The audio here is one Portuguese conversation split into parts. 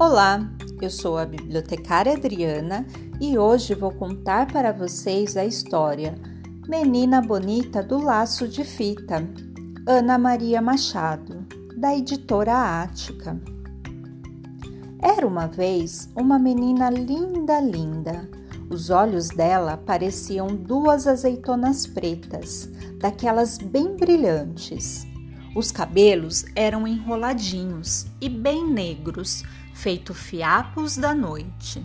Olá, eu sou a bibliotecária Adriana e hoje vou contar para vocês a história Menina Bonita do Laço de Fita, Ana Maria Machado, da editora Ática. Era uma vez uma menina linda, linda. Os olhos dela pareciam duas azeitonas pretas, daquelas bem brilhantes. Os cabelos eram enroladinhos e bem negros, feito fiapos da noite.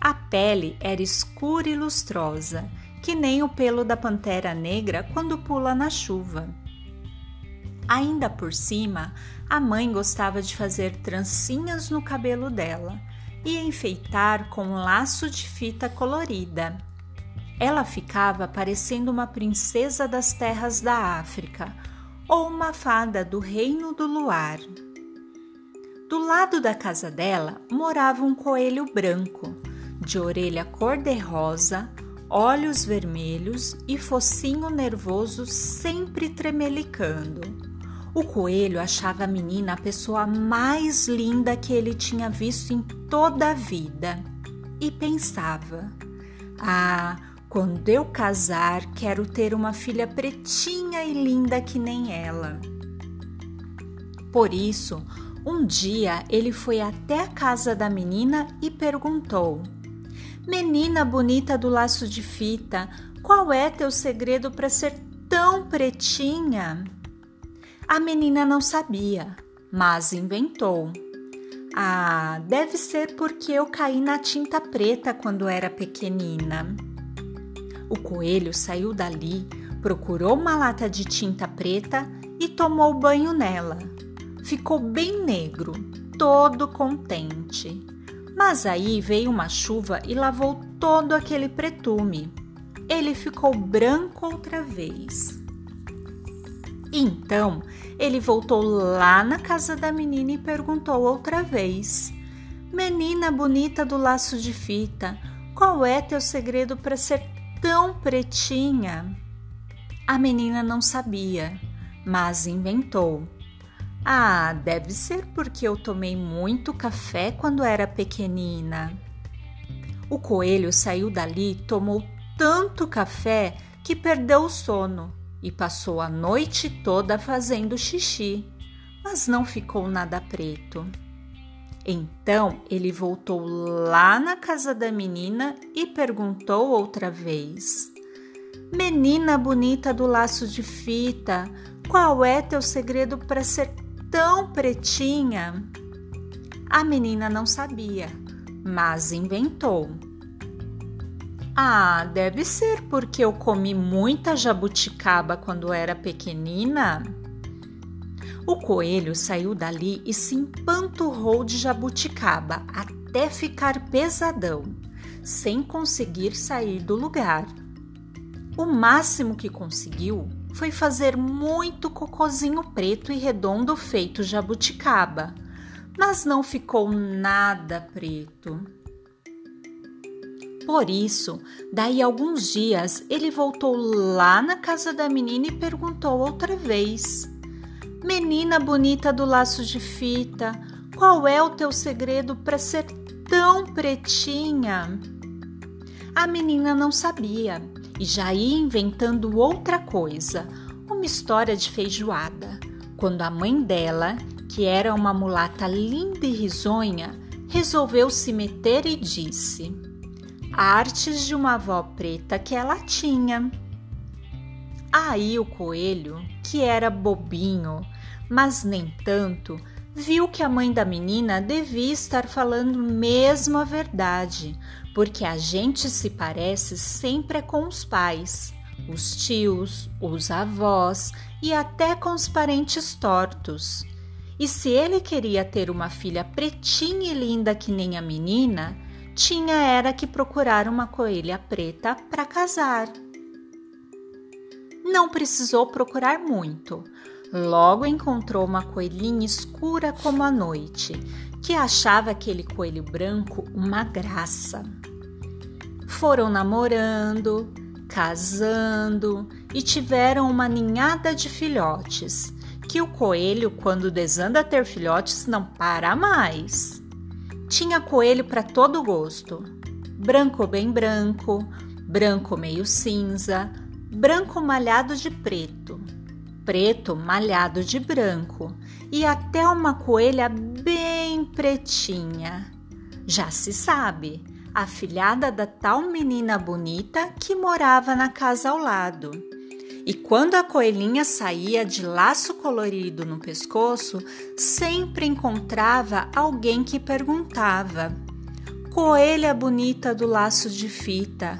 A pele era escura e lustrosa, que nem o pelo da pantera negra quando pula na chuva. Ainda por cima, a mãe gostava de fazer trancinhas no cabelo dela e enfeitar com um laço de fita colorida. Ela ficava parecendo uma princesa das terras da África ou uma fada do reino do luar. Do lado da casa dela morava um coelho branco, de orelha cor-de-rosa, olhos vermelhos e focinho nervoso sempre tremelicando. O coelho achava a menina a pessoa mais linda que ele tinha visto em toda a vida e pensava: Ah, quando eu casar, quero ter uma filha pretinha e linda que nem ela. Por isso, um dia ele foi até a casa da menina e perguntou: Menina bonita do laço de fita, qual é teu segredo para ser tão pretinha? A menina não sabia, mas inventou. Ah, deve ser porque eu caí na tinta preta quando era pequenina. O coelho saiu dali, procurou uma lata de tinta preta e tomou banho nela ficou bem negro, todo contente. Mas aí veio uma chuva e lavou todo aquele pretume. Ele ficou branco outra vez. Então ele voltou lá na casa da menina e perguntou outra vez: Menina bonita do laço de fita, qual é teu segredo para ser tão pretinha? A menina não sabia, mas inventou. Ah, deve ser porque eu tomei muito café quando era pequenina. O coelho saiu dali, tomou tanto café que perdeu o sono e passou a noite toda fazendo xixi, mas não ficou nada preto. Então ele voltou lá na casa da menina e perguntou outra vez: Menina bonita do laço de fita, qual é teu segredo para ser tão pretinha? A menina não sabia, mas inventou. Ah, deve ser porque eu comi muita jabuticaba quando era pequenina. O coelho saiu dali e se empanturrou de jabuticaba até ficar pesadão, sem conseguir sair do lugar. O máximo que conseguiu foi fazer muito cocozinho preto e redondo feito jabuticaba, mas não ficou nada preto. Por isso, daí alguns dias, ele voltou lá na casa da menina e perguntou outra vez: Menina bonita do laço de fita, qual é o teu segredo para ser tão pretinha? A menina não sabia e já ia inventando outra coisa, uma história de feijoada, quando a mãe dela, que era uma mulata linda e risonha, resolveu se meter e disse: Artes de uma avó preta que ela tinha. Aí o coelho, que era bobinho, mas nem tanto, viu que a mãe da menina devia estar falando mesmo a verdade, porque a gente se parece sempre com os pais, os tios, os avós e até com os parentes tortos. E se ele queria ter uma filha pretinha e linda que nem a menina, tinha era que procurar uma coelha preta para casar. Não precisou procurar muito Logo encontrou uma coelhinha escura como a noite, que achava aquele coelho branco uma graça. Foram namorando, casando e tiveram uma ninhada de filhotes, que o coelho, quando desanda a ter filhotes, não para mais. tinha coelho para todo gosto: branco bem branco, branco meio cinza, branco malhado de preto, preto malhado de branco e até uma coelha bem pretinha. Já se sabe, a filhada da tal menina bonita que morava na casa ao lado. E quando a coelhinha saía de laço colorido no pescoço, sempre encontrava alguém que perguntava: Coelha bonita do laço de fita,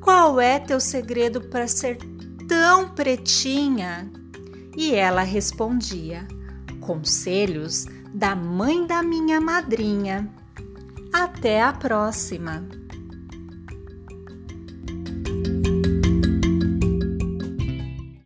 qual é teu segredo para ser tão pretinha? E ela respondia: Conselhos da mãe da minha madrinha. Até a próxima!